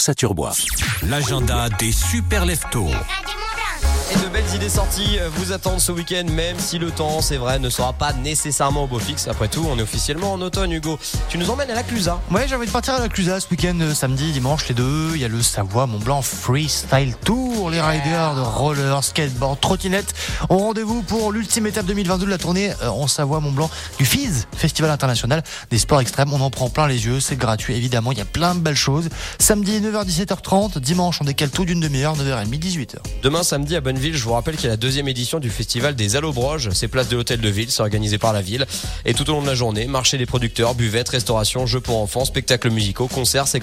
Saturbois. L'agenda des super leftos. Belles idées sorties vous attendent ce week-end, même si le temps, c'est vrai, ne sera pas nécessairement au beau fixe. Après tout, on est officiellement en automne, Hugo. Tu nous emmènes à la Clusa. Ouais, j'ai envie de partir à la Clusa ce week-end, euh, samedi, dimanche, les deux. Il y a le Savoie Mont Blanc Freestyle Tour. Les riders de roller, skateboard, trottinette ont rendez-vous pour l'ultime étape 2022 de la tournée euh, en Savoie Mont Blanc du FIS, Festival international des sports extrêmes. On en prend plein les yeux, c'est gratuit évidemment. Il y a plein de belles choses. Samedi 9h-17h30, dimanche on décale tout d'une demi-heure, 9h30, 18h. Demain, samedi, à Bonneville, je vous rappelle qu'il y a la deuxième édition du festival des Allobroges. C'est place de l'hôtel de ville, c'est organisé par la ville. Et tout au long de la journée, marché des producteurs, buvettes, restauration, jeux pour enfants, spectacles musicaux, concerts, c'est